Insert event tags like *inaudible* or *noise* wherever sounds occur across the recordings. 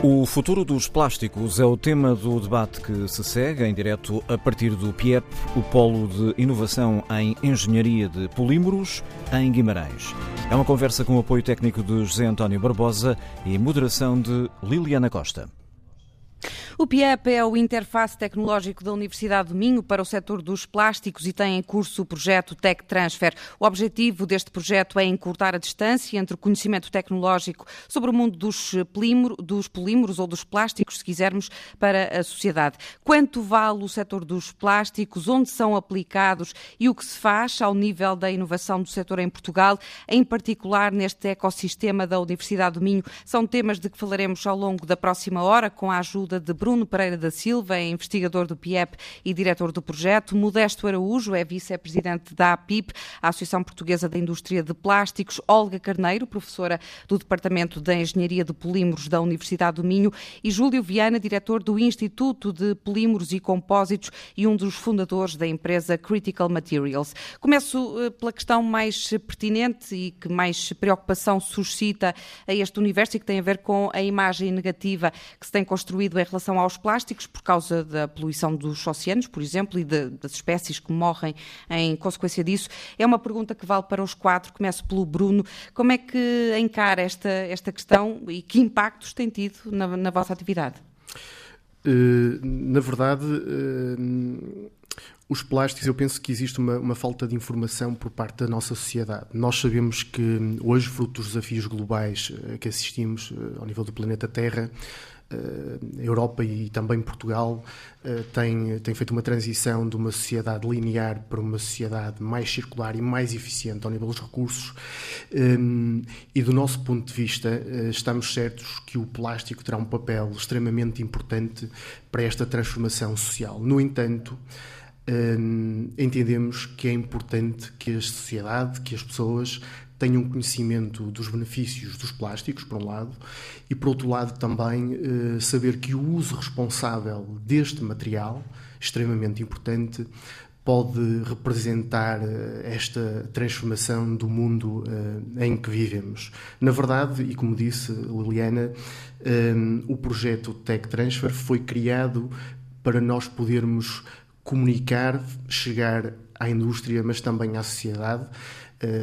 O futuro dos plásticos é o tema do debate que se segue em direto a partir do PIEP, o Polo de Inovação em Engenharia de Polímeros, em Guimarães. É uma conversa com o apoio técnico de José António Barbosa e moderação de Liliana Costa. O PIEP é o interface tecnológico da Universidade do Minho para o setor dos plásticos e tem em curso o projeto Tech Transfer. O objetivo deste projeto é encurtar a distância entre o conhecimento tecnológico sobre o mundo dos, dos polímeros ou dos plásticos, se quisermos, para a sociedade. Quanto vale o setor dos plásticos, onde são aplicados e o que se faz ao nível da inovação do setor em Portugal, em particular neste ecossistema da Universidade do Minho, são temas de que falaremos ao longo da próxima hora com a ajuda de Bruno Bruno Pereira da Silva é investigador do PIEP e diretor do projeto. Modesto Araújo é vice-presidente da APIP, a Associação Portuguesa da Indústria de Plásticos. Olga Carneiro, professora do Departamento de Engenharia de Polímeros da Universidade do Minho. E Júlio Viana, diretor do Instituto de Polímeros e Compósitos e um dos fundadores da empresa Critical Materials. Começo eh, pela questão mais pertinente e que mais preocupação suscita a este universo e que tem a ver com a imagem negativa que se tem construído em relação aos plásticos por causa da poluição dos oceanos, por exemplo, e de, das espécies que morrem em consequência disso. É uma pergunta que vale para os quatro. Começo pelo Bruno. Como é que encara esta, esta questão e que impactos tem tido na, na vossa atividade? Uh, na verdade, uh, os plásticos, eu penso que existe uma, uma, falta de informação por parte da nossa sociedade. Nós sabemos que hoje, fruto dos desafios globais uh, que assistimos ao nível do planeta Terra, a Europa e também Portugal eh, tem, tem feito uma transição de uma sociedade linear para uma sociedade mais circular e mais eficiente ao nível dos recursos. Ehm, e do nosso ponto de vista, eh, estamos certos que o plástico terá um papel extremamente importante para esta transformação social. No entanto, entendemos que é importante que a sociedade, que as pessoas tenham conhecimento dos benefícios dos plásticos, por um lado, e por outro lado também eh, saber que o uso responsável deste material, extremamente importante, pode representar eh, esta transformação do mundo eh, em que vivemos. Na verdade, e como disse Liliana, o projeto Tech Transfer foi criado para nós podermos comunicar, chegar à indústria, mas também à sociedade,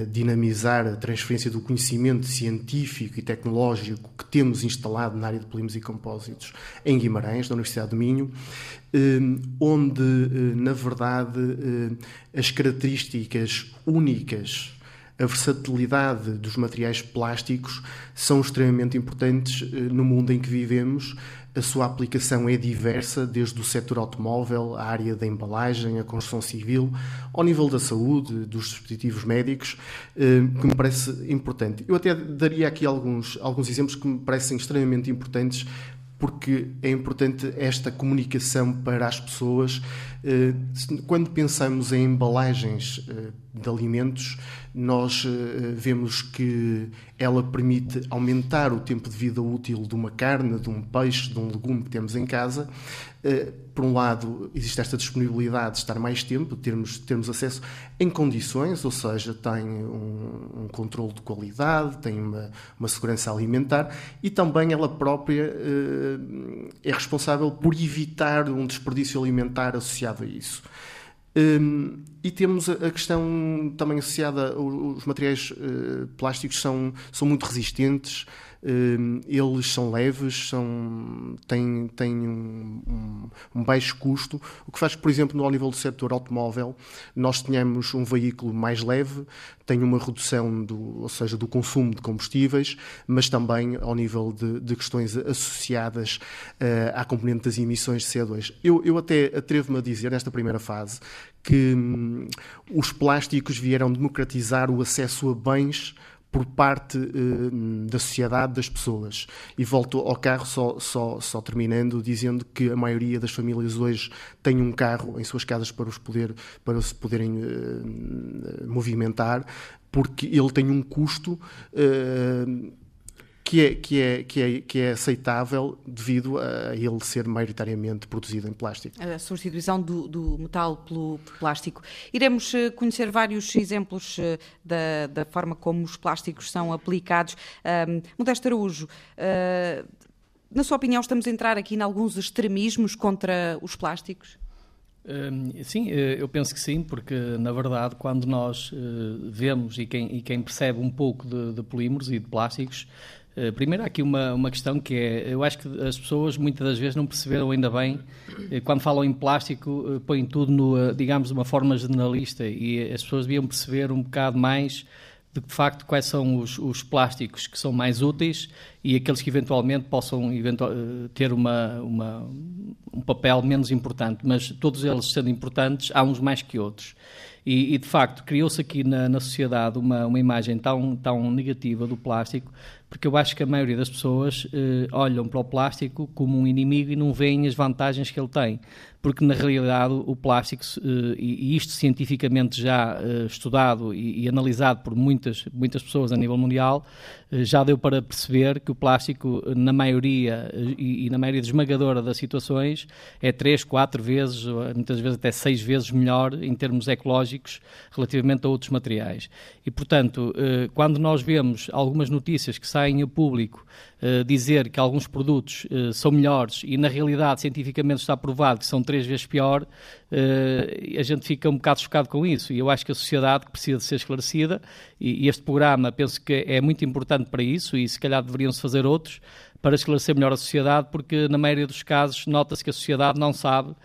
dinamizar a transferência do conhecimento científico e tecnológico que temos instalado na área de polímeros e compósitos em Guimarães, na Universidade do Minho, eh, onde, eh, na verdade, eh, as características únicas a versatilidade dos materiais plásticos são extremamente importantes no mundo em que vivemos, a sua aplicação é diversa, desde o setor automóvel, a área da embalagem, a construção civil, ao nível da saúde, dos dispositivos médicos, eh, que me parece importante. Eu até daria aqui alguns, alguns exemplos que me parecem extremamente importantes porque é importante esta comunicação para as pessoas. Eh, quando pensamos em embalagens eh, de alimentos, nós eh, vemos que ela permite aumentar o tempo de vida útil de uma carne, de um peixe, de um legume que temos em casa. Por um lado, existe esta disponibilidade de estar mais tempo, termos, termos acesso em condições, ou seja, tem um controle de qualidade, tem uma, uma, segurança alimentar e também ela própria eh, é responsável por evitar um desperdício alimentar associado a isso. Um, e temos a, questão também associada, os materiais uh, plásticos são, são muito resistentes, eles são leves, são, têm, têm um, um, um, baixo custo, o que faz que, por exemplo, no ao nível do setor automóvel, nós tenhamos um veículo mais leve, tem uma redução, do, ou seja, do consumo de combustíveis, mas também ao nível de, de questões associadas uh, à componente das emissões de CO2. Eu, eu até atrevo-me a dizer, nesta primeira fase, que hum, os plásticos vieram democratizar o acesso a bens por parte uh, da sociedade, das pessoas. E volto ao carro, só, só, só terminando, dizendo que a maioria das famílias hoje tem um carro em suas casas para, os poder, para se poderem uh, movimentar, porque ele tem um custo. Uh, que é, que é, que é, que é aceitável devido a ele ser maioritariamente produzido em plástico. A substituição do, do metal pelo plástico. Iremos eh, conhecer vários exemplos eh, da, da forma como os plásticos são aplicados. Um, Modesto Araújo, uh, na sua opinião, estamos a entrar aqui em alguns extremismos contra os plásticos? Sim, eu penso que sim, porque na verdade, quando nós vemos e quem, e quem percebe um pouco de, de, polímeros e de plásticos, primeiro há aqui uma, uma questão que é: eu acho que as pessoas muitas das vezes não perceberam ainda bem, quando falam em plástico, põem tudo, no, digamos, de uma forma generalista e as pessoas deviam perceber um bocado mais de, facto quais são os, os, plásticos que são mais úteis e aqueles que eventualmente possam eventual, eh, ter uma, uma, um papel menos importante, mas todos eles sendo importantes, há uns mais que outros. E, e de facto, criou-se aqui na, na sociedade uma, uma imagem tão, tão negativa do plástico, porque eu acho que a maioria das pessoas eh, olham para o plástico como um inimigo e não veem as vantagens que ele tem porque na realidade o plástico, eh, e isto cientificamente já eh, estudado e analisado por muitas, muitas pessoas a nível mundial, eh, já deu para perceber que o plástico, na maioria e na maioria esmagadora das situações, é três, quatro vezes, muitas vezes até seis vezes melhor em termos ecológicos relativamente a outros materiais. E, portanto, quando nós vemos algumas notícias que saem a público dizer que alguns produtos são melhores e, na realidade, cientificamente está provado que são três três vezes pior, uh, a gente fica um bocado chocado com isso. E eu acho que a sociedade precisa de ser esclarecida, e, e este programa penso que é muito importante para isso, e se calhar deveriam-se fazer outros, para esclarecer melhor a sociedade, porque na maioria dos casos nota-se que a sociedade não sabe uh,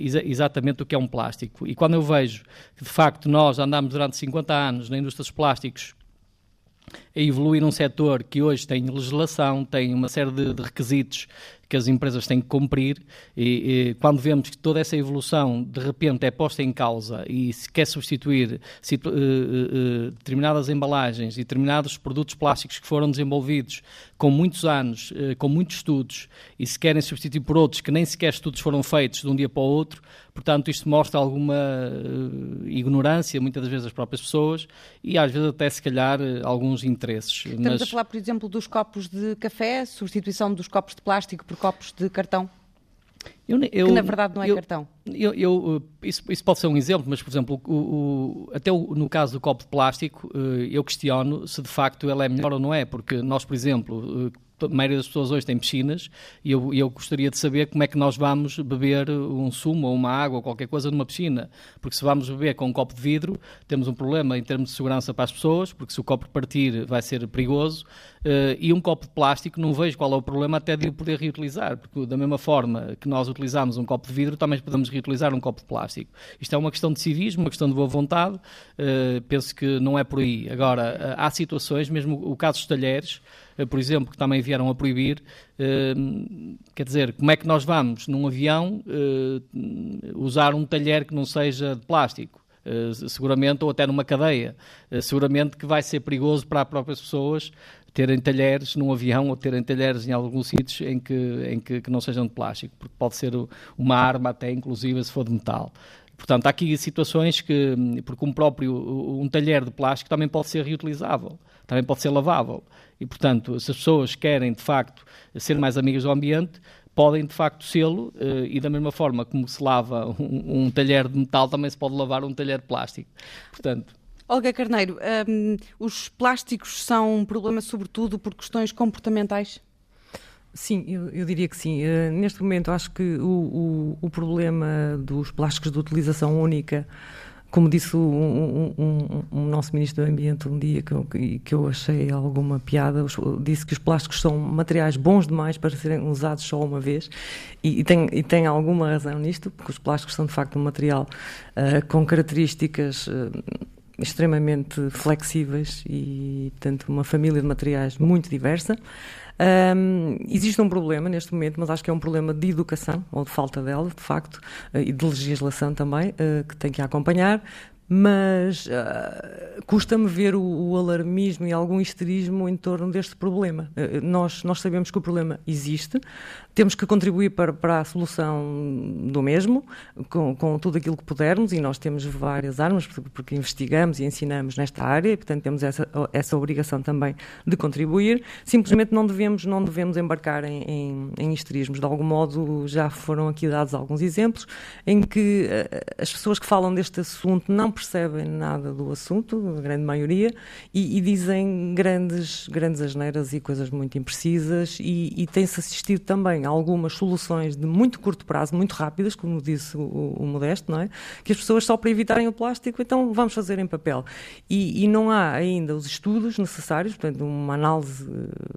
exa exatamente o que é um plástico. E quando eu vejo que, de facto, nós andamos durante 50 anos na indústria dos plásticos a evoluir num setor que hoje tem legislação, tem uma série de, de requisitos que as empresas têm que cumprir e, e, quando vemos que toda essa evolução de repente é posta em causa e se quer substituir se, uh, uh, determinadas embalagens e determinados produtos plásticos que foram desenvolvidos com muitos anos, uh, com muitos estudos e se querem substituir por outros que nem sequer estudos foram feitos de um dia para o outro, portanto isto mostra alguma ignorância muitas das vezes das próprias pessoas e às vezes até se calhar alguns interesses. Estamos Mas... a falar, por exemplo, dos copos de café, substituição dos copos de plástico por copos de cartão? Eu, eu, que na verdade não é eu, cartão. Eu, eu, isso, isso, pode ser um exemplo, mas, por exemplo, o, o, até o, no caso do copo de plástico, eh, eu questiono se de facto ele é melhor ou não é, porque nós, por exemplo, eh, a maioria das pessoas hoje tem piscinas e eu, eu gostaria de saber como é que nós vamos beber um sumo ou uma água ou qualquer coisa numa piscina. Porque se vamos beber com um copo de vidro, temos um problema em termos de segurança para as pessoas, porque se o copo partir vai ser perigoso. Uh, e um copo de plástico, não vejo qual é o problema até de o poder reutilizar, porque da mesma forma que nós utilizamos um copo de vidro, também podemos reutilizar um copo de plástico. Isto é uma questão de civismo, uma questão de boa vontade, uh, penso que não é por aí. Agora, uh, há situações, mesmo o caso dos talheres, por exemplo, que também vieram a proibir. Quer dizer, como é que nós vamos, num avião, usar um talher que não seja de plástico? seguramente, ou até numa cadeia, seguramente que vai ser perigoso para as próprias pessoas terem talheres num avião ou terem talheres em alguns sítios em que, em que, que não sejam de plástico, porque pode ser uma arma até, inclusive, se for de metal. Portanto, há aqui situações que, porque um próprio um talher de plástico também pode ser reutilizável, também pode ser lavável. E, portanto, se as pessoas querem, de facto, ser mais amigas do ambiente, podem, de facto, sê-lo, eh, e da mesma forma como se lava um, um talher de metal, também se pode lavar um talher de plástico. Portanto, Olga Carneiro, um, os plásticos são um problema sobretudo por questões comportamentais? Sim, eu, eu, diria que sim. Uh, neste momento, acho que o, o, o, problema dos plásticos de utilização única, como disse um, um, um, nosso Ministro do Ambiente um dia, que eu, que eu achei alguma piada, disse que os plásticos são materiais bons demais para serem usados só uma vez, e, e, tem, e tem alguma razão nisto, porque os plásticos são de facto um material uh, com características. Uh, extremamente flexíveis e, portanto, uma família de materiais muito diversa. Um, existe um problema neste momento, mas acho que é um problema de educação, ou de falta dela, de facto, eh, e de legislação também, uh, que tem que acompanhar, mas uh, custa-me ver o, o, alarmismo e algum histerismo em torno deste problema. Uh, nós, nós sabemos que o problema existe, temos que contribuir para, para a solução do mesmo, com, com, tudo aquilo que pudermos, e nós temos várias armas, porque, investigamos e ensinamos nesta área, e, portanto temos essa, essa obrigação também de contribuir. Simplesmente não devemos, não devemos embarcar em, em, em histerismos. De algum modo, já foram aqui dados alguns exemplos em que uh, as pessoas que falam deste assunto não percebem nada do assunto, a grande maioria, e, e dizem grandes, grandes asneiras e coisas muito imprecisas, e, e tem-se assistido também algumas soluções de muito curto prazo, muito rápidas, como disse o, o Modesto, não é? Que as pessoas só para evitarem o plástico, então vamos fazer em papel. E, e não há ainda os estudos necessários, portanto, uma análise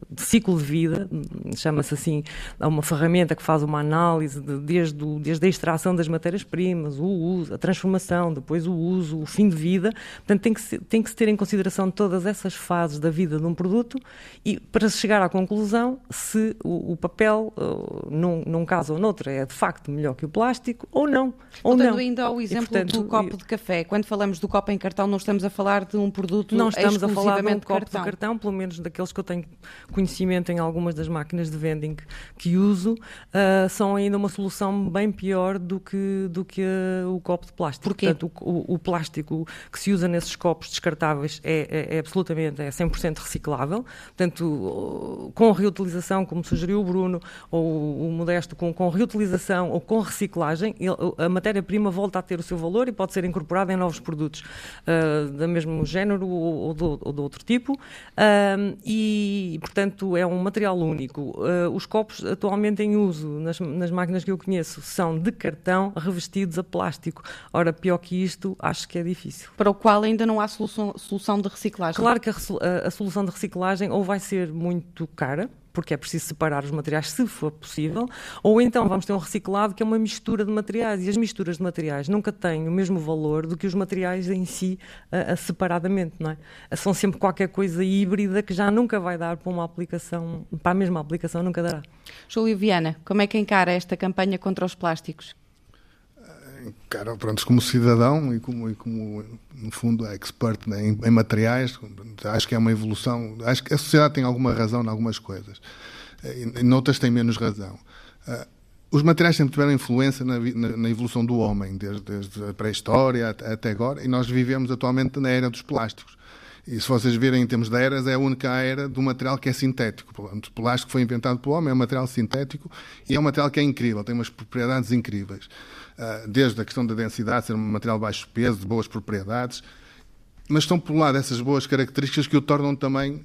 de ciclo de vida, chama-se assim, há uma ferramenta que faz uma análise de, desde, o, desde a extração das matérias-primas, o uso, a transformação, depois o uso, o fim de vida. Portanto, tem que, se, tem que se ter em consideração todas essas fases da vida de um produto e para chegar à conclusão se o, o papel, uh, num, num caso ou noutro, é de facto melhor que o plástico ou não. Ou não. ainda ao exemplo e, portanto, do copo de café, quando falamos do copo em cartão, não estamos a falar de um produto Não estamos a falar de um copo cartão. de cartão, pelo menos daqueles que eu tenho conhecimento em algumas das máquinas de vending que uso, uh, são ainda uma solução bem pior do que, do que uh, o copo de plástico. Porquê? Portanto, o, o, o, plástico que se usa nesses copos descartáveis é, é, é absolutamente é 100% reciclável. Portanto, com reutilização, como sugeriu o Bruno, ou o Modesto, com, com reutilização ou com reciclagem, a matéria-prima volta a ter o seu valor e pode ser incorporada em novos produtos uh, do mesmo género ou, ou, do, ou de outro tipo. Uh, e, portanto, é um material único. Uh, os copos atualmente em uso nas, nas máquinas que eu conheço são de cartão revestidos a plástico. Ora, pior que isto, acho que é difícil. Para o qual ainda não há solução, solução de reciclagem? Claro que a, a, a solução de reciclagem ou vai ser muito cara, porque é preciso separar os materiais se for possível, ou então vamos ter um reciclado que é uma mistura de materiais, e as misturas de materiais nunca têm o mesmo valor do que os materiais em si uh, separadamente, não é? São sempre qualquer coisa híbrida que já nunca vai dar para uma aplicação, para a mesma aplicação nunca dará. Júlio Viana, como é que encara esta campanha contra os plásticos? Cara, pronto, como cidadão e como, e como no fundo, expert né, em, em, materiais, acho que é uma evolução. Acho que a sociedade tem alguma razão em algumas coisas, em outras tem menos razão. Uh, os materiais sempre tiveram influência na, na, na evolução do homem, desde, desde a pré-história até agora, e nós vivemos atualmente na era dos plásticos. E se vocês virem em termos de eras, é a única era do material que é sintético. O plástico foi inventado pelo homem, é um material sintético e é um material que é incrível, tem umas propriedades incríveis. Ah, desde a questão da densidade, ser um material de baixo peso, de boas propriedades, mas estão por lá dessas boas características que o tornam também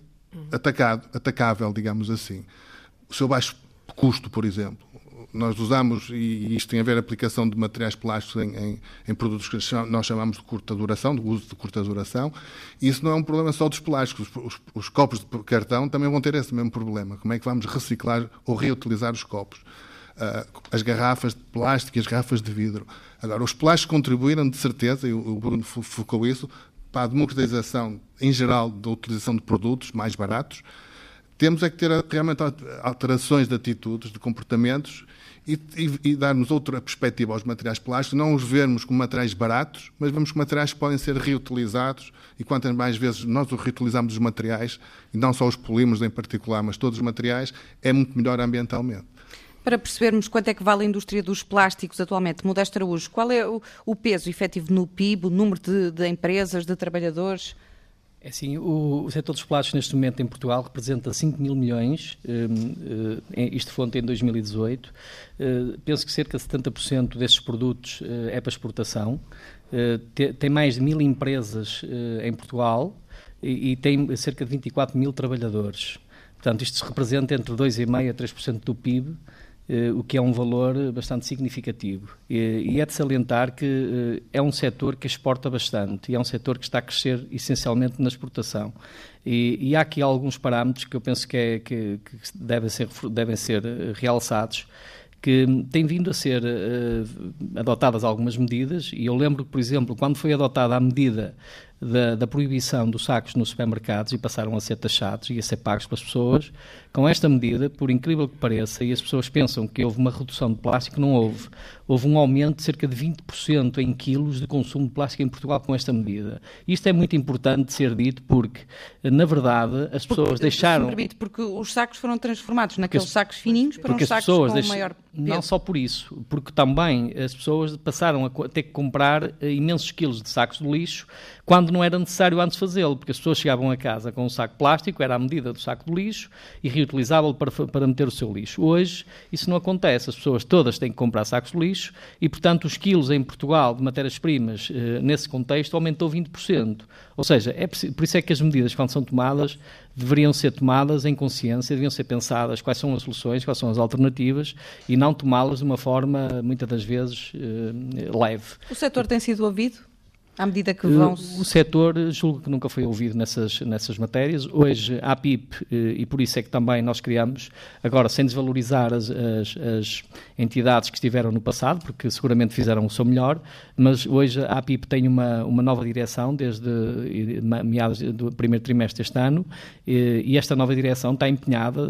atacado, atacável, digamos assim. O seu baixo custo, por exemplo. Nós usamos, e isto tem a ver a aplicação de materiais plásticos em, em, em, produtos que nós chamamos de curta duração, de uso de curta duração, e isso não é um problema só dos plásticos. Os, os copos de cartão também vão ter esse mesmo problema. Como é que vamos reciclar ou reutilizar os copos? Uh, as garrafas de plástico e as garrafas de vidro. Agora, os plásticos contribuíram, de certeza, e o Bruno focou isso, para a democratização, em geral, da utilização de produtos mais baratos. Temos é que ter realmente alterações de atitudes, de comportamentos e, e, e darmos outra perspectiva aos materiais plásticos, não os vermos como materiais baratos, mas vemos como materiais que podem ser reutilizados e quantas mais vezes nós reutilizamos os materiais, e não só os polímeros em particular, mas todos os materiais, é muito melhor ambientalmente. Para percebermos quanto é que vale a indústria dos plásticos atualmente, Modesto Araújo, qual é o, o peso efetivo no PIB, o número de, de empresas, de trabalhadores? É assim, o, o setor dos plásticos neste momento em Portugal representa 5 mil milhões, um, uh, isto fonte em 2018. Uh, penso que cerca de 70% destes produtos uh, é para exportação. Uh, te, tem mais de mil empresas em Portugal e, e, tem cerca de 24 mil trabalhadores. Portanto, isto representa entre 2,5% a 3% do PIB. Uh, o que é um valor bastante significativo. E, é de salientar que uh, é um setor que exporta bastante e é um setor que está a crescer essencialmente na exportação. E, e há aqui alguns parâmetros que eu penso que, é, que, que devem, ser, devem ser eh, realçados que têm vindo a ser uh, adotadas algumas medidas, e eu lembro, por exemplo, quando foi adotada a medida da, da, proibição dos sacos nos supermercados e passaram a ser taxados e a ser pagos pelas pessoas. Com esta medida, por incrível que pareça, e as pessoas pensam que houve uma redução de plástico, não houve. Houve um aumento de cerca de 20% em quilos de consumo de plástico em Portugal com esta medida. Isto é muito importante ser dito porque, na verdade, as pessoas porque, deixaram... Permite, porque os sacos foram transformados naqueles sacos fininhos para uns sacos com deix... maior peso. Não só por isso, porque também as pessoas passaram a ter que comprar eh, imensos quilos de sacos de lixo quando não era necessário antes fazê-lo, porque as pessoas chegavam a casa com um saco plástico, era a medida do saco de lixo, e reutilizável para, para meter o seu lixo. Hoje, isso não acontece. As pessoas todas têm que comprar sacos de lixo e, portanto, os quilos em Portugal de matérias-primas, eh, nesse contexto, aumentou 20%. Ou seja, é por isso é que as medidas, quando são tomadas, deveriam ser tomadas em consciência, deveriam ser pensadas quais são as soluções, quais são as alternativas e não tomá-las de uma forma, muitas das vezes, eh, leve. O setor tem sido ouvido? À medida que vão. O, o setor julgo que nunca foi ouvido nessas, nessas matérias. Hoje a APIP, eh, e por isso é que também nós criamos, agora sem desvalorizar as, as, as, entidades que estiveram no passado, porque seguramente fizeram o seu melhor, mas hoje a APIP tem uma, uma nova direção desde meados do primeiro trimestre deste ano e esta nova direção está empenhada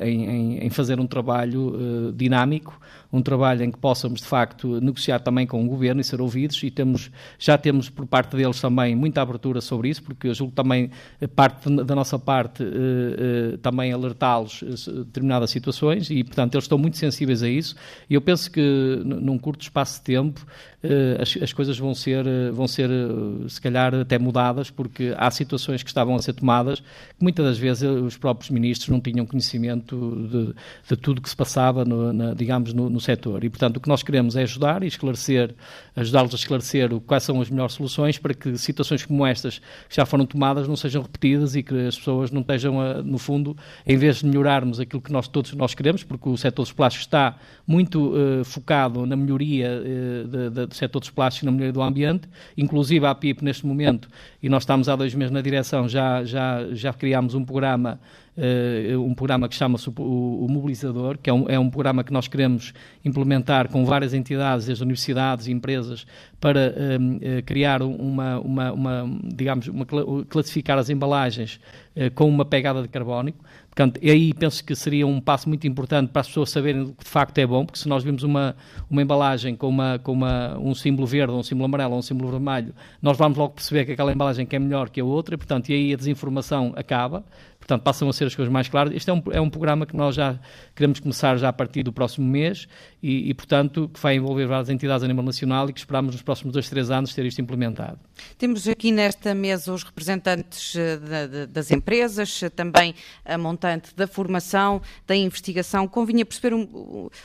eh, em, em, em fazer um trabalho eh, dinâmico, um trabalho em que possamos de facto negociar também com o governo e ser ouvidos e temos já temos por parte deles também muita abertura sobre isso, porque eu julgo também parte da nossa parte eh, também alertá-los determinadas situações e portanto eles estão muito sensíveis a isso e eu penso que num curto espaço de tempo eh, as, as, coisas vão ser, eh, vão ser, eh, se calhar, até mudadas, porque há situações que estavam a ser tomadas que muitas das vezes os próprios ministros não tinham conhecimento de, de tudo que se passava, no, na, digamos, no, no setor. E, portanto, o que nós queremos é ajudar e esclarecer, ajudá-los a esclarecer quais são as melhores soluções para que situações como estas, que já foram tomadas, não sejam repetidas e que as pessoas não estejam, a, no fundo, em vez de melhorarmos aquilo que nós todos nós queremos, porque o setor dos plásticos está muito uh, focado na melhoria uh, de, de do setor dos plásticos na melhoria do ambiente, inclusive a PIP neste momento, e nós estamos há dois meses na direção, já, já, já criámos um programa Uh, um programa que chama-se o, o, Mobilizador, que é um, é um programa que nós queremos implementar com várias entidades, desde universidades e empresas, para uh, criar uma, uma, uma, digamos, uma, classificar as embalagens uh, com uma pegada de carbónico. Portanto, aí penso que seria um passo muito importante para as pessoas saberem que de facto é bom, porque se nós vimos uma, uma embalagem com, uma, com uma, um símbolo verde, um símbolo amarelo um símbolo vermelho, nós vamos logo perceber que aquela embalagem que é melhor que a outra, e, portanto, e aí a desinformação acaba. Portanto, passam a ser as coisas mais claras. Este é um, é um programa que nós já queremos começar já a partir do próximo mês e, e, portanto, que vai envolver várias entidades a nível nacional e que esperamos nos próximos dois, três anos ter isto implementado. Temos aqui nesta mesa os representantes eh, das empresas, também a montante da formação, da investigação. Convinha perceber um,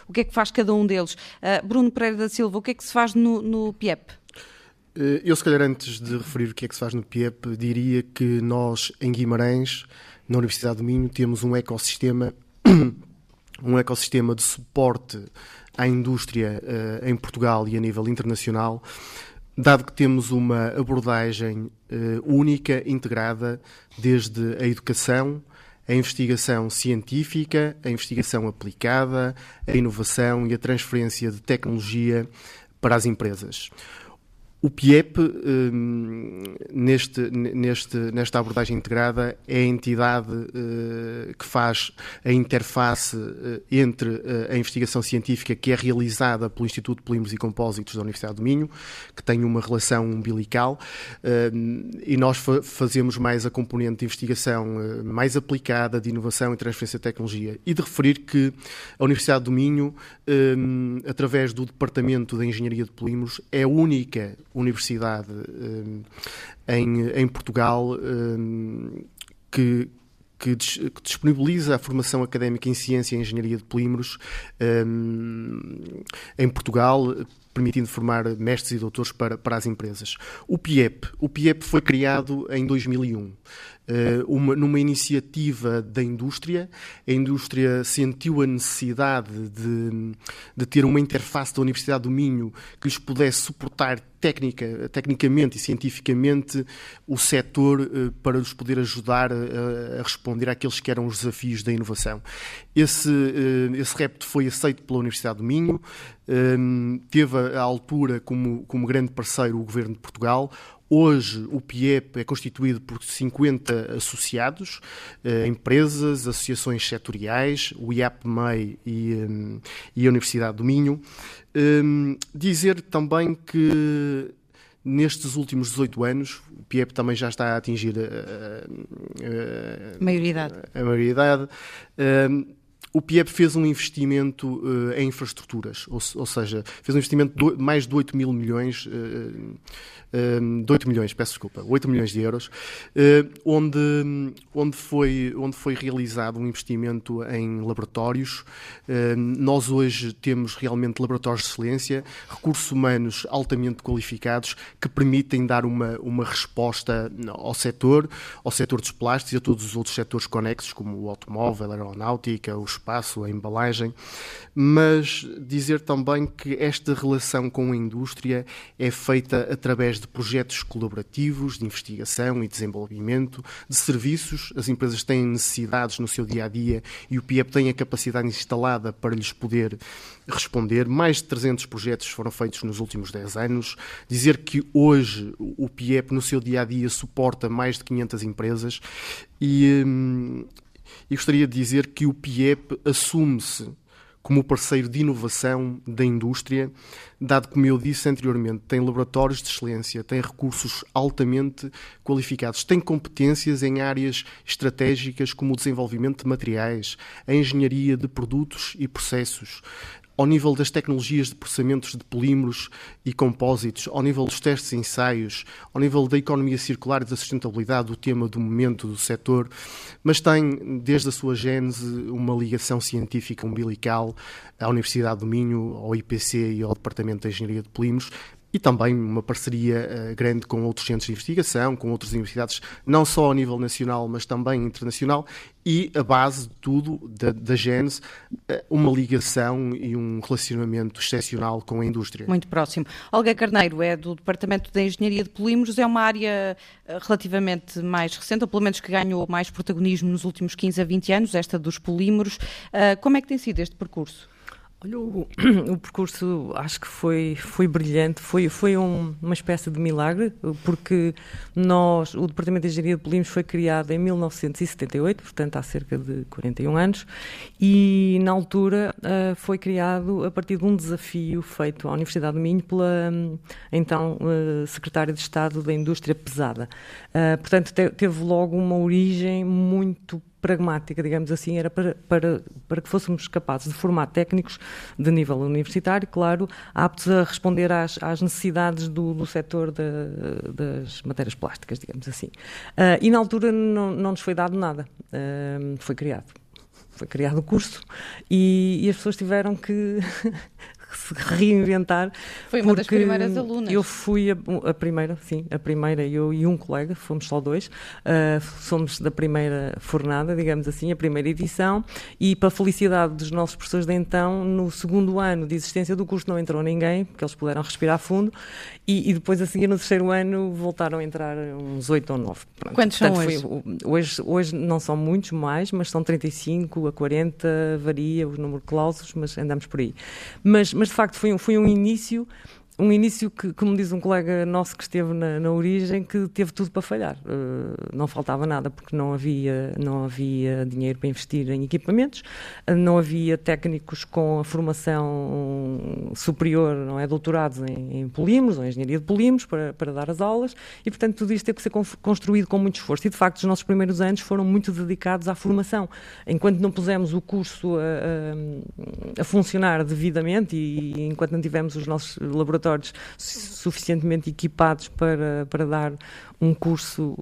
o que é que faz cada um deles. Uh, Bruno Pereira da Silva, o que é que se faz no, no PIEP? Eh, eu, se calhar, antes de referir o que é que se faz no PIEP, diria que nós, em Guimarães, na Universidade do Minho temos um ecossistema, *coughs* um ecossistema de suporte à indústria uh, em Portugal e a nível internacional, dado que temos uma abordagem uh, única, integrada, desde a educação, a investigação científica, a investigação aplicada, a inovação e a transferência de tecnologia para as empresas. O PIEP, hum, neste, neste, nesta abordagem integrada, é a entidade uh, que faz a interface uh, entre uh, a investigação científica que é realizada pelo Instituto de Polímeros e Compósitos da Universidade do Minho, que tem uma relação umbilical, hum, e nós fa fazemos mais a componente de investigação mais aplicada, de inovação e transferência de tecnologia. E de referir que a Universidade do Minho, hum, através do Departamento de Engenharia de Polímeros, é a única universidade um, em, em Portugal um, que, que, disponibiliza a formação académica em ciência e engenharia de polímeros um, em Portugal, permitindo formar mestres e doutores para, para as empresas. O PIEP, o PIEP foi criado em 2001. Eh, uma, numa iniciativa da indústria. A indústria sentiu a necessidade de, de ter uma interface da Universidade do Minho que lhes pudesse suportar técnica, tecnicamente e cientificamente o setor uh, para lhes poder ajudar a, a, responder àqueles que eram os desafios da inovação. Esse, esse repto foi aceito pela Universidade do Minho, teve à altura como, como grande parceiro o Governo de Portugal, Hoje o PIEP é constituído por 50 associados, eh, empresas, associações setoriais, o IAP-MEI e, um, e, a Universidade do Minho. Um, dizer também que nestes últimos 18 anos, o PIEP também já está a atingir a, a, a maioridade. A maioridade o PIEP fez um investimento uh, em infraestruturas, ou, ou, seja, fez um investimento de mais de 8 mil milhões, uh, uh, de 8 milhões, peço desculpa, 8 milhões de euros, onde, onde, foi, onde foi realizado um investimento em laboratórios. nós hoje temos realmente laboratórios de excelência, recursos humanos altamente qualificados que permitem dar uma, uma resposta ao setor, ao setor dos plásticos e a todos os outros setores conexos, como o automóvel, a aeronáutica, os espaço, a embalagem, mas dizer também que esta relação com a indústria é feita através de projetos colaborativos de investigação e desenvolvimento, de serviços. As empresas têm necessidades no seu dia a dia e o PIEP tem a capacidade instalada para lhes poder responder. Mais de 300 projetos foram feitos nos últimos 10 anos. Dizer que hoje o PIEP, no seu dia a dia, suporta mais de 500 empresas e. Hum, e gostaria de dizer que o PIEP assume-se como parceiro de inovação da indústria, dado como eu disse anteriormente, tem laboratórios de excelência, tem recursos altamente qualificados, tem competências em áreas estratégicas como o desenvolvimento de materiais, a engenharia de produtos e processos, ao nível das tecnologias de processamentos de polímeros e compósitos, ao nível dos testes e ensaios, ao nível da economia circular e da sustentabilidade, o tema do momento do setor, mas tem, desde a sua gênese, uma ligação científica umbilical à Universidade do Minho, ao IPC e ao Departamento de Engenharia de Polímeros, e também uma parceria uh, grande com outros centros de investigação, com outras universidades, não só a nível nacional, mas também internacional, e a base de tudo, da, da uh, uma ligação e um relacionamento excepcional com a indústria. Muito próximo. Olga Carneiro é do Departamento de Engenharia de Polímeros, é uma área uh, relativamente mais recente, ou pelo menos que ganhou mais protagonismo nos últimos 15 a 20 anos, esta dos polímeros. como é que tem sido este percurso? Olha, o, *clears throat* o, percurso acho que foi, foi brilhante, foi, foi um, uma espécie de milagre, porque nós, o Departamento de Engenharia de Polímeros foi criado em 1978, portanto há cerca de 41 anos, e na altura uh, foi criado a partir de um desafio feito à Universidade do Minho pela um, então uh, Secretária de Estado da Indústria Pesada. Uh, portanto, te, teve logo uma origem muito pragmática, digamos assim, era para, para, para que fôssemos capazes de formar técnicos de nível universitário, claro, aptos a responder às, às necessidades do, do setor das matérias plásticas, digamos assim. Uh, e na altura não, não nos foi dado nada, uh, foi criado foi criado o curso e, e, as pessoas tiveram que se reinventar. Foi uma das primeiras alunas. Eu fui a, a, primeira, sim, a primeira, eu e um colega, fomos só dois, uh, somos da primeira fornada, digamos assim, a primeira edição, e para a felicidade dos nossos professores de então, no segundo ano de existência do curso não entrou ninguém, porque eles puderam respirar fundo, e, e depois a seguir no terceiro ano voltaram a entrar uns oito ou nove. Pronto. Quantos Portanto, são hoje? Foi, hoje? Hoje não são muitos mais, mas são 35 a 40, varia o número de clausos, mas andamos por aí. Mas mas de facto foi um, foi um início um início que, como diz um colega nosso que esteve na, na origem, que teve tudo para falhar. Uh, não faltava nada, porque não havia, não havia dinheiro para investir em equipamentos, uh, não havia técnicos com a formação superior, não é? Doutorados em, em polímeros, ou em engenharia de polímeros, para, para dar as aulas, e portanto tudo isto teve que ser construído com muito esforço. E de facto, os nossos primeiros anos foram muito dedicados à formação. Enquanto não pusemos o curso a, a, a funcionar devidamente e, e enquanto não tivemos os nossos laboratórios laboratórios suficientemente equipados para, para dar um curso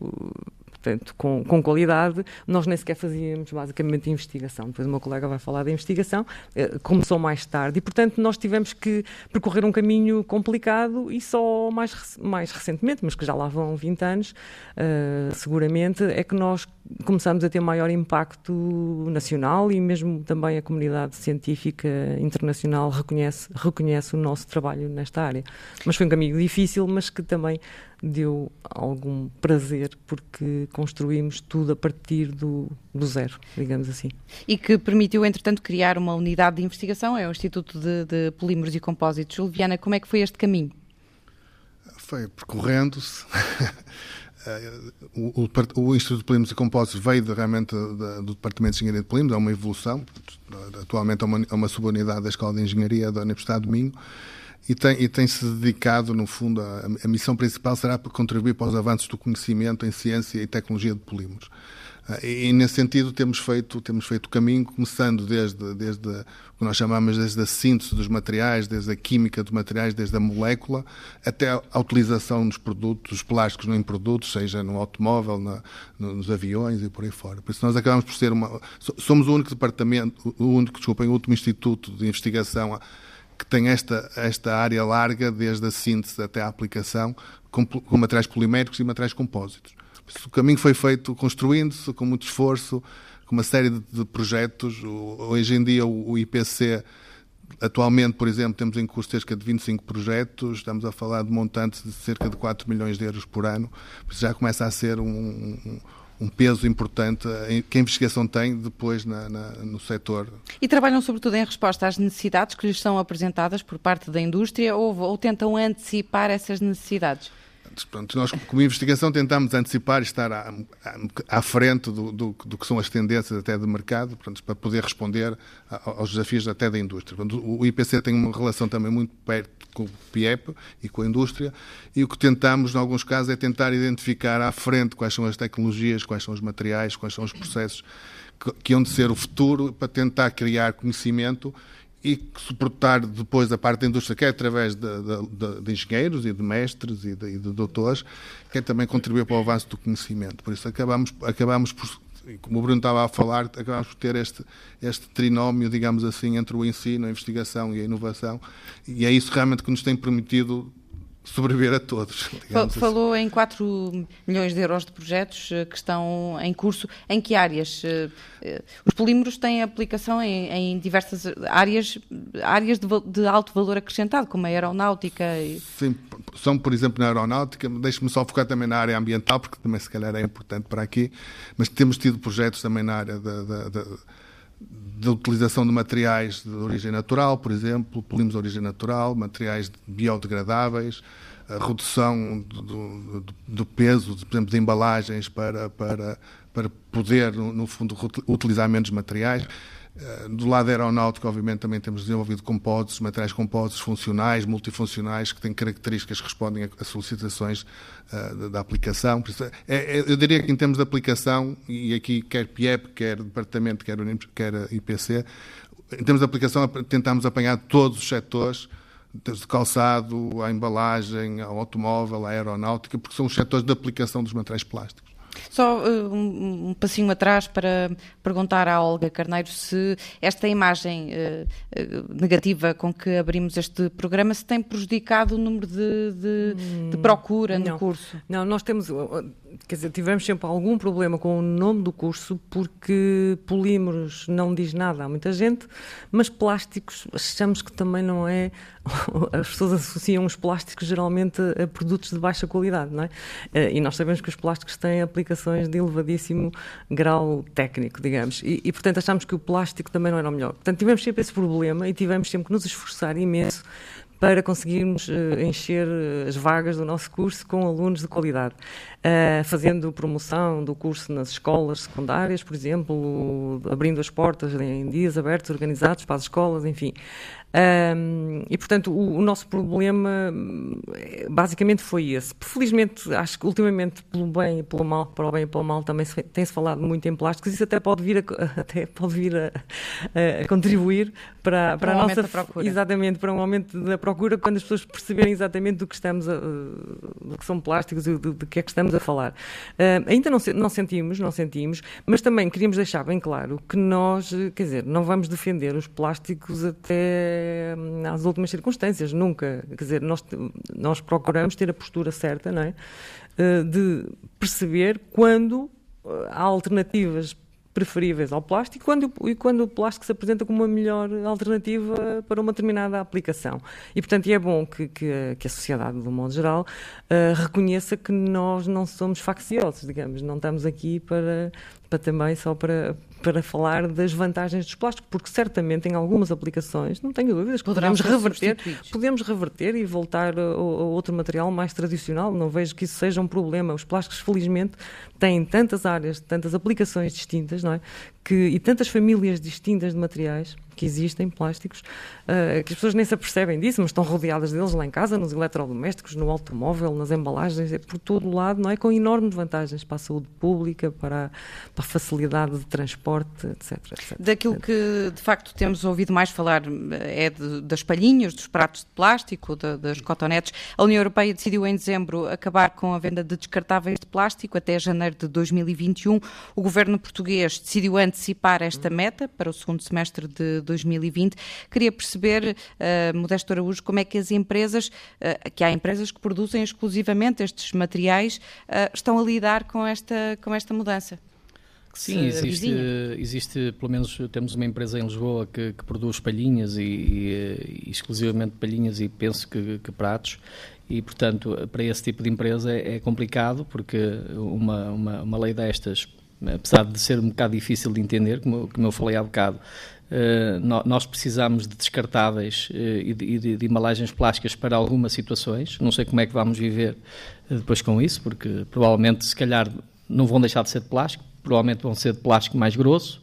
portanto, com, com qualidade, nós nem sequer fazíamos basicamente investigação. Depois o meu colega vai falar da investigação, eh, começou mais tarde e, portanto, nós tivemos que percorrer um caminho complicado e só mais, mais recentemente, mas que já lá vão 20 anos, uh, seguramente, é que nós começamos a ter maior impacto nacional e mesmo também a comunidade científica internacional reconhece, reconhece o nosso trabalho nesta área. Mas foi um caminho difícil, mas que também deu algum prazer porque construímos tudo a partir do, do zero, digamos assim. E que permitiu, entretanto, criar uma unidade de investigação, é o Instituto de, de Polímeros e Compósitos. Juliana, como é que foi este caminho? Foi percorrendo-se. *laughs* o, o, o, Instituto de Polímeros e Compósitos veio de, realmente do Departamento de Engenharia de Polímeros, é uma evolução. Atualmente é uma, é uma subunidade da Escola de Engenharia da Universidade de Minho e tem, e tem se dedicado, no fundo, a, a, missão principal será para contribuir para os avanços do conhecimento em ciência e tecnologia de polímeros. E, nesse sentido temos feito temos feito caminho começando desde desde o que nós chamamos desde a síntese dos materiais, desde a química dos materiais, desde a molécula até a utilização dos produtos, dos plásticos em produtos, seja no automóvel, na, nos aviões e por aí fora. Por isso nós acabamos por ser uma somos o único departamento, o único, desculpem, o último instituto de investigação que tem esta, esta área larga, desde a síntese até a aplicação, com, com materiais poliméricos e materiais compósitos. O caminho foi feito construindo-se com muito esforço, com uma série de, de projetos. Hoje em dia, o, o IPC Atualmente, por exemplo, temos em curso cerca de 25 projetos, estamos a falar de montantes de cerca de 4 milhões de euros por ano, já começa a ser um, um, um peso importante que a investigação tem depois na, na, no setor. E trabalham sobretudo em resposta às necessidades que lhes são apresentadas por parte da indústria ou, ou tentam antecipar essas necessidades? Pronto, nós, como investigação, tentamos antecipar e estar à, à, à frente do, do, do, que são as tendências até do mercado, pronto, para poder responder aos desafios até da indústria. Pronto, o IPC tem uma relação também muito perto com o PIEP e com a indústria, e o que tentamos, em alguns casos, é tentar identificar à frente quais são as tecnologias, quais são os materiais, quais são os processos que, que hão de ser o futuro, para tentar criar conhecimento e suportar depois a parte da indústria, quer através de, de, de engenheiros e de mestres e de, de, doutores, quer também contribuir para o avanço do conhecimento. Por isso acabamos, acabamos por, como o Bruno estava a falar, acabamos por ter este, este trinómio, digamos assim, entre o ensino, a investigação e a inovação, e é isso realmente que nos tem permitido sobreviver a todos. *laughs* Assim. Falou assim. em 4 milhões de euros de projetos eh, que estão em curso. Em que áreas? Eh, eh, os polímeros têm aplicação em, em diversas áreas, áreas de, de, alto valor acrescentado, como a aeronáutica. E... Sim, são, por exemplo, na aeronáutica. Deixe-me só focar também na área ambiental, porque também se calhar é importante para aqui. Mas temos tido projetos também na área da, da utilização de materiais de origem natural, por exemplo, polímeros de origem natural, materiais biodegradáveis, a redução do, do, do peso, por exemplo, de embalagens para, para, para poder, no fundo, utilizar menos materiais. Eh, do lado aeronáutico, obviamente, também temos desenvolvido compósitos, materiais compósitos funcionais, multifuncionais, que têm características que respondem a solicitações uh, da, aplicação. É, é, eu diria que, em termos de aplicação, e aqui quer PIEP, quer Departamento, quer, quer IPC, em termos de aplicação, tentamos apanhar todos os setores, desde calçado, à embalagem, ao automóvel, à aeronáutica, porque são os setores de aplicação dos materiais plásticos. Só uh, um, um, passinho atrás para perguntar à Olga Carneiro se esta imagem uh, negativa com que abrimos este programa se tem prejudicado o número de, de, de hum, procura no curso. Não, nós temos, quer dizer, tivemos sempre algum problema com o nome do curso porque polímeros não diz nada a muita gente, mas plásticos achamos que também não é. *laughs* As pessoas associam os plásticos geralmente a produtos de baixa qualidade, não é? E nós sabemos que os plásticos têm aplicações de elevadíssimo grau técnico, digamos, e, e portanto achamos que o plástico também não era o melhor. Portanto, tivemos sempre esse problema e tivemos sempre que nos esforçar imenso para conseguirmos uh, encher as vagas do nosso curso com alunos de qualidade, uh, fazendo promoção do curso nas escolas secundárias, por exemplo, abrindo as portas em dias abertos, organizados para as escolas, enfim. Um, e, portanto, o, o, nosso problema basicamente foi esse. Felizmente, acho que ultimamente, pelo bem e pelo mal, para o bem e pelo mal, também se, tem-se falado muito em plásticos. Isso até pode vir a, *laughs* até pode vir a, a, a contribuir para, para, para um a nossa. procura. Exatamente, para um aumento da procura, quando as pessoas perceberem exatamente do que estamos a, do que são plásticos e do, do que é que estamos a falar. Uh, ainda não, não sentimos, não sentimos, mas também queríamos deixar bem claro que nós, quer dizer, não vamos defender os plásticos até às últimas circunstâncias, nunca. Quer dizer, nós, nós procuramos ter a postura certa, não é? Eh, de perceber quando eh, há alternativas preferíveis ao plástico quando, e quando o plástico se apresenta como uma melhor alternativa para uma determinada aplicação. E, portanto, é bom que, que, que a sociedade, de um modo geral, uh, reconheça que nós não somos facciosos, digamos, não estamos aqui para, para também só para, para falar das vantagens dos plásticos, porque certamente em algumas aplicações, não tenho dúvidas, que podemos reverter, podemos reverter e voltar a, a, outro material mais tradicional. Não vejo que isso seja um problema. Os plásticos, felizmente, têm tantas áreas, tantas aplicações distintas, não é? que, e tantas famílias distintas de materiais que existem, plásticos, uh, que as pessoas nem se apercebem disso, mas estão rodeadas deles lá em casa, nos eletrodomésticos, no automóvel, nas embalagens, é por todo o lado, não é? Com enormes vantagens para a saúde pública, para a, para a facilidade de transporte, etc, etc. Daquilo que, de facto, temos ouvido mais falar eh, é de, das palhinhas, dos pratos de plástico, de, das cotonetes. A União Europeia decidiu em dezembro acabar com a venda de descartáveis de plástico até janeiro de 2021. O governo português decidiu antecipar esta meta para o segundo semestre de 2020. Queria perceber, uh, Modesto Araújo, como é que as empresas, uh, que há empresas que produzem exclusivamente estes materiais, uh, estão a lidar com esta, com esta mudança. Sim, existe, existe, pelo menos temos uma empresa em Lisboa que, que produz palhinhas e, e, e, exclusivamente palhinhas e penso que, que, pratos e, portanto, para esse tipo de empresa é, é complicado porque uma, uma, uma lei destas, apesar de ser um bocado difícil de entender, como, como eu falei há bocado, Uh, nós precisamos de descartáveis uh, e, de, embalagens plásticas para algumas situações. Não sei como é que vamos viver uh, depois com isso, porque provavelmente, se calhar, não vão deixar de ser de plástico, provavelmente vão ser de plástico mais grosso,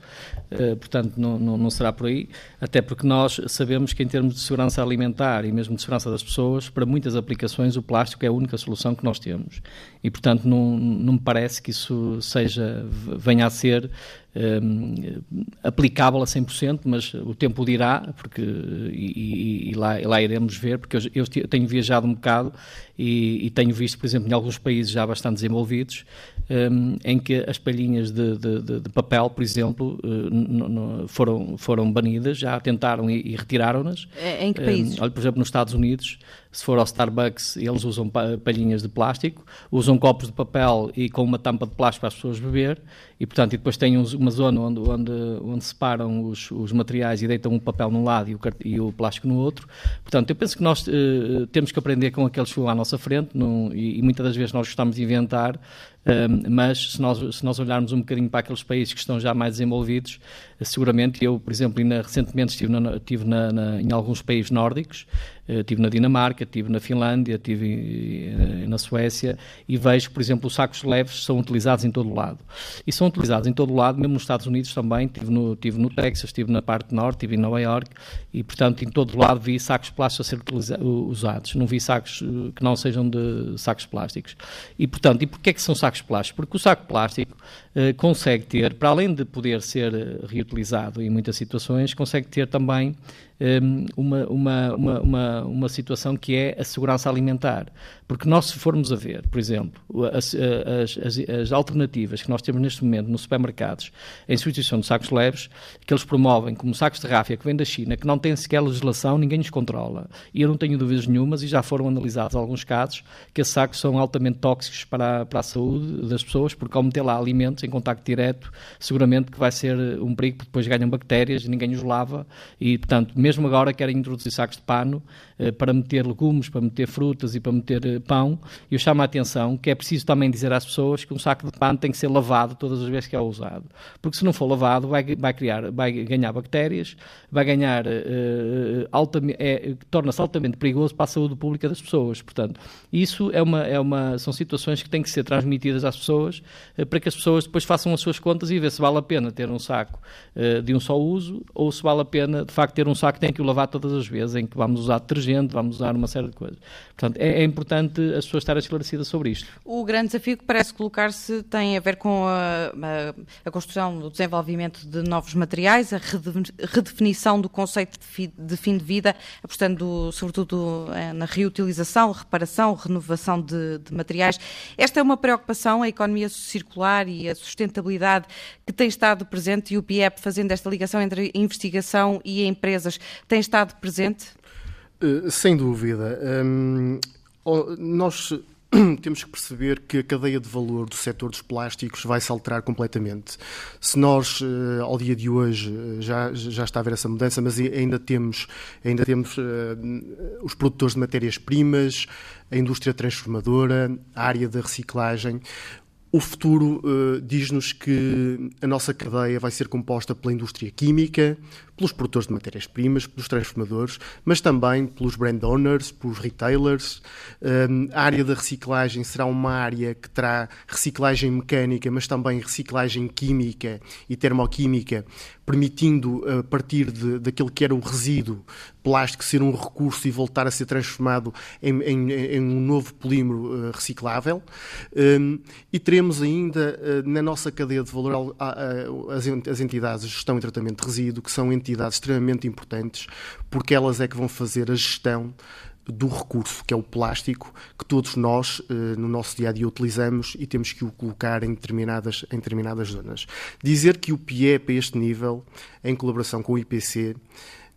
uh, portanto não, não, não, será por aí, até porque nós sabemos que em termos de segurança alimentar e mesmo de segurança das pessoas, para muitas aplicações o plástico é a única solução que nós temos. E portanto não, não me parece que isso seja, venha a ser um, aplicável a 100%, mas o tempo dirá, porque, e, e, e lá, lá, iremos ver, porque eu, eu, tenho viajado um bocado e, e, tenho visto, por exemplo, em alguns países já bastante desenvolvidos, um, em que as palhinhas de, de, de, papel, por exemplo, uh, foram, foram banidas, já tentaram e, e retiraram-nas. É, em que países? Um, olha, por exemplo, nos Estados Unidos, se for ao Starbucks, eles usam palhinhas de plástico, usam copos de papel e com uma tampa de plástico para as pessoas beber, e portanto, e depois têm uma zona onde, onde, onde separam os, os materiais e deitam o papel num lado e o, e o plástico no outro. Portanto, eu penso que nós uh, temos que aprender com aqueles que estão à nossa frente, e, e, muitas das vezes nós gostamos de inventar, mas se nós, se nós olharmos um bocadinho para aqueles países que estão já mais desenvolvidos, seguramente eu, por exemplo, ainda recentemente estive, na, estive na, na, em alguns países nórdicos, estive na Dinamarca, estive na Finlândia, estive uh, na Suécia e vejo por exemplo, os sacos leves são utilizados em todo o lado. E são utilizados em todo o lado, mesmo nos Estados Unidos também, estive no, estive no Texas, estive na parte norte, estive em Nova York e, portanto, em todo lado vi sacos plásticos a ser usados. Não vi sacos eh, que não sejam de sacos plásticos. E, portanto, e porquê é que são sacos plásticos? Porque o saco plástico uh, consegue ter, para além de poder ser reutilizado em muitas situações, consegue ter também Hum, uma, uma, uma, uma, situação que é a segurança alimentar. Porque nós, se formos a ver, por exemplo, as, as, as, alternativas que nós temos neste momento nos supermercados em substituição de sacos leves, que eles promovem como sacos de ráfia que vêm da China, que não têm sequer legislação, ninguém os controla. E eu não tenho dúvidas nenhumas, e já foram analisados alguns casos, que esses sacos são altamente tóxicos para a, para a saúde das pessoas, porque ao meter lá alimentos em contacto direto, seguramente que vai ser um perigo, porque depois ganham bactérias, ninguém os lava, e portanto, mesmo agora querem introduzir sacos de pano eh, para meter legumes, para meter frutas e para meter pão. Eu chamo a atenção que é preciso também dizer às pessoas que um saco de pano tem que ser lavado todas as vezes que é usado. Porque se não for lavado, vai, vai, criar, vai ganhar bactérias, vai ganhar. Uh, é, torna-se altamente perigoso para a saúde pública das pessoas. Portanto, isso é uma, é uma, são situações que têm que ser transmitidas às pessoas uh, para que as pessoas depois façam as suas contas e ver se vale a pena ter um saco de um só uso ou se vale a pena, de facto, ter um saco que tem que o lavar todas as vezes, em que vamos usar detergente, vamos usar uma série de coisas. Portanto, é, é importante as pessoas estarem esclarecidas sobre isto. O grande desafio que parece colocar-se tem a ver com a, a, a, construção, o desenvolvimento de novos materiais, a redefinição do conceito de, fi, de fim de vida, apostando sobretudo eh, na reutilização, reparação, renovação de, de materiais. Esta é uma preocupação, a economia circular e a sustentabilidade que tem estado presente e o PIEP fazendo esta ligação entre a investigação e empresas tem estado presente? Uh, sem dúvida. Nós *clears throat* temos que perceber que a cadeia de valor do setor dos plásticos vai se alterar completamente. Se nós, uh, ao dia de hoje, uh, já, já está a haver essa mudança, mas ainda temos, ainda temos uh, os produtores de matérias-primas, a indústria transformadora, a área da reciclagem, o futuro uh, diz-nos que a nossa cadeia vai ser composta pela indústria química, pelos produtores de matérias-primas, pelos transformadores, mas também pelos brand owners, pelos retailers. Um, a área da reciclagem será uma área que terá reciclagem mecânica, mas também reciclagem química e termoquímica, permitindo, a partir de, daquele que era o resíduo plástico, ser um recurso e voltar a ser transformado em, em, em um novo polímero uh, reciclável. Um, e teremos ainda uh, na nossa cadeia de valor uh, as entidades de gestão e tratamento de resíduo, que são entidades extremamente importantes, porque elas é que vão fazer a gestão do recurso, que é o plástico, que todos nós, eh, no nosso dia a dia, utilizamos e temos que o colocar em determinadas, em determinadas zonas. Dizer que o PIEP, a este nível, em colaboração com o IPC,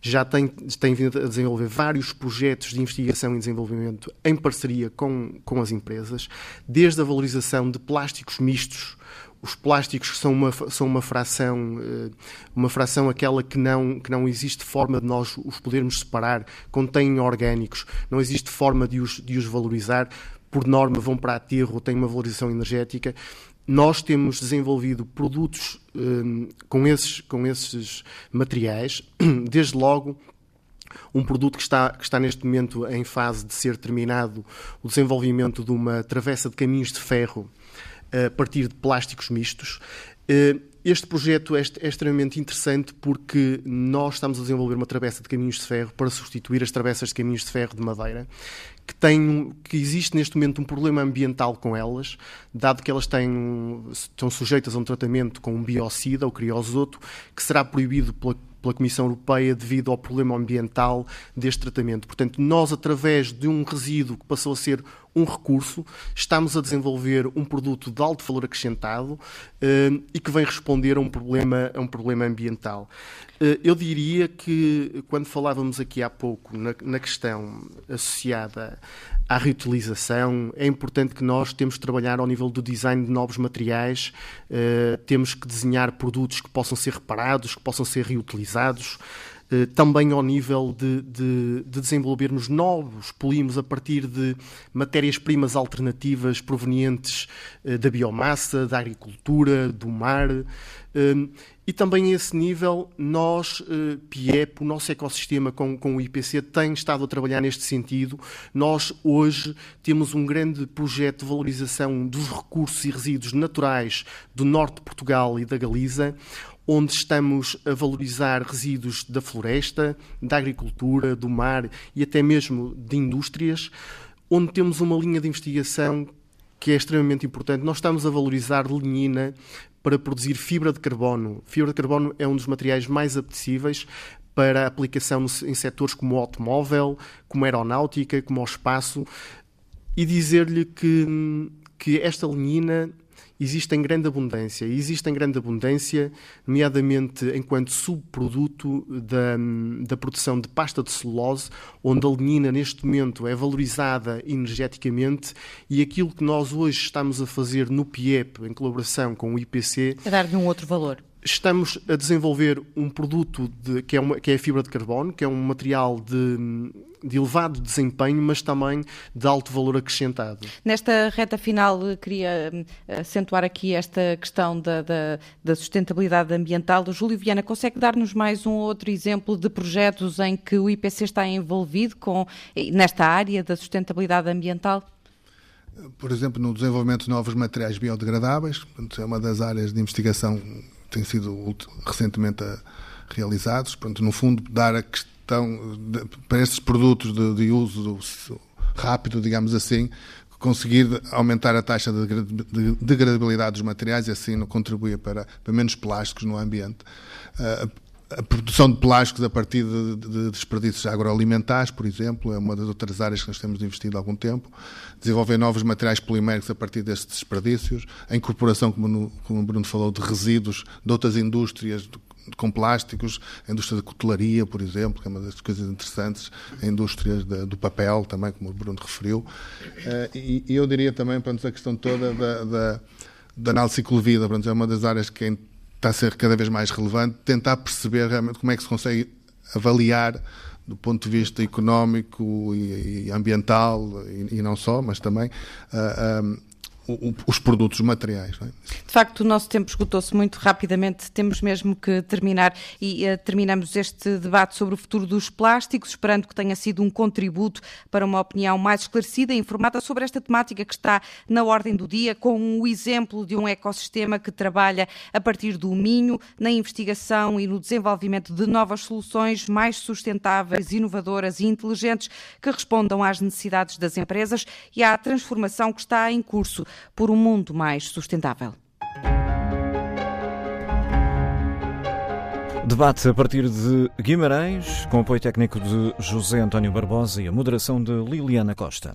já tem, tem vindo a desenvolver vários projetos de investigação e desenvolvimento em parceria com, com as empresas, desde a valorização de plásticos mistos, os plásticos são uma, são uma fração, eh, uma fração aquela que não, que não existe forma de nós os podermos separar, contêm orgânicos, não existe forma de os, de os valorizar, por norma vão para aterro, têm uma valorização energética. Nós temos desenvolvido produtos eh, com, esses, com esses materiais, *clears throat* desde logo um produto que está, que está neste momento em fase de ser terminado, o desenvolvimento de uma travessa de caminhos de ferro a partir de plásticos mistos. Eh, este projeto é, é extremamente interessante porque nós estamos a desenvolver uma travessa de caminhos de ferro para substituir as travessas de caminhos de ferro de madeira, que, tem, que existe neste momento um problema ambiental com elas, dado que elas têm, estão sujeitas a um tratamento com um biocida, o criosoto, que será proibido pela pela Comissão Europeia devido ao problema ambiental deste tratamento. Portanto, nós, através de um resíduo que passou a ser um recurso, estamos a desenvolver um produto de alto valor acrescentado eh, e que vem responder a um problema, a um problema ambiental. Eh, eu diria que, quando falávamos aqui há pouco na, na questão associada à reutilização, é importante que nós temos que trabalhar ao nível do design de novos materiais, uh, temos que desenhar produtos que possam ser reparados, que possam ser reutilizados. Uh, também ao nível de, de, de, desenvolvermos novos polímeros a partir de matérias-primas alternativas provenientes uh, da biomassa, da agricultura, do mar. E também a esse nível, nós, eh, PIEP, o nosso ecossistema com, com o IPC, tem estado a trabalhar neste sentido. Nós, hoje, temos um grande projeto de valorização dos recursos e resíduos naturais do norte de Portugal e da Galiza, onde estamos a valorizar resíduos da floresta, da agricultura, do mar e até mesmo de indústrias, onde temos uma linha de investigação que é extremamente importante. Nós estamos a valorizar lignina para produzir fibra de carbono. Fibra de carbono é um dos materiais mais apetecíveis para aplicação em setores como o automóvel, como a aeronáutica, como o espaço, e dizer-lhe que, que esta lignina existe em grande abundância. E existe em grande abundância, nomeadamente enquanto subproduto da, da produção de pasta de celulose, onde a lignina neste momento é valorizada energeticamente e aquilo que nós hoje estamos a fazer no PIEP, em colaboração com o IPC... É dar-lhe um outro valor estamos a desenvolver um produto de, que, é uma, que é a fibra de carbono, que é um material de, de, elevado desempenho, mas também de alto valor acrescentado. Nesta reta final, queria eh, acentuar aqui esta questão da, da, da sustentabilidade ambiental. O Júlio Viana, consegue dar-nos mais um outro exemplo de projetos em que o IPC está envolvido com, nesta área da sustentabilidade ambiental? Por exemplo, no desenvolvimento de novos materiais biodegradáveis, é uma das áreas de investigação têm sido recentemente eh, realizados. Portanto, no fundo, dar a questão de, para estes produtos de, de uso rápido, digamos assim, conseguir aumentar a taxa de degradabilidade dos materiais e assim contribuir para, para menos plásticos no ambiente. A produção de plásticos a partir de, de, desperdícios agroalimentares, por exemplo, é uma das outras áreas que nós temos investido há algum tempo. Desenvolver novos materiais poliméricos a partir destes desperdícios. A incorporação, como, como o Bruno falou, de resíduos de outras indústrias com plásticos, a indústria da cutelaria, por exemplo, que é uma das coisas interessantes, a indústria de, do papel também, como o Bruno referiu. Uh, e, e, eu diria também, para a questão toda da, da, da análise ciclo-vida, é uma das áreas que é está a ser cada vez mais relevante, tentar perceber realmente como é que se consegue avaliar do ponto de vista económico e, ambiental, e, e, não só, mas também os produtos materiais. É? De facto, o nosso tempo esgotou-se muito rapidamente, temos mesmo que terminar e uh, terminamos este debate sobre o futuro dos plásticos, esperando que tenha sido um contributo para uma opinião mais esclarecida e informada sobre esta temática que está na ordem do dia, com o exemplo de um ecossistema que trabalha a partir do Minho na investigação e no desenvolvimento de novas soluções mais sustentáveis, inovadoras e inteligentes que respondam às necessidades das empresas e à transformação que está em curso por um mundo mais sustentável. Debate a partir de Guimarães, com apoio técnico de José António Barbosa e a moderação de Liliana Costa.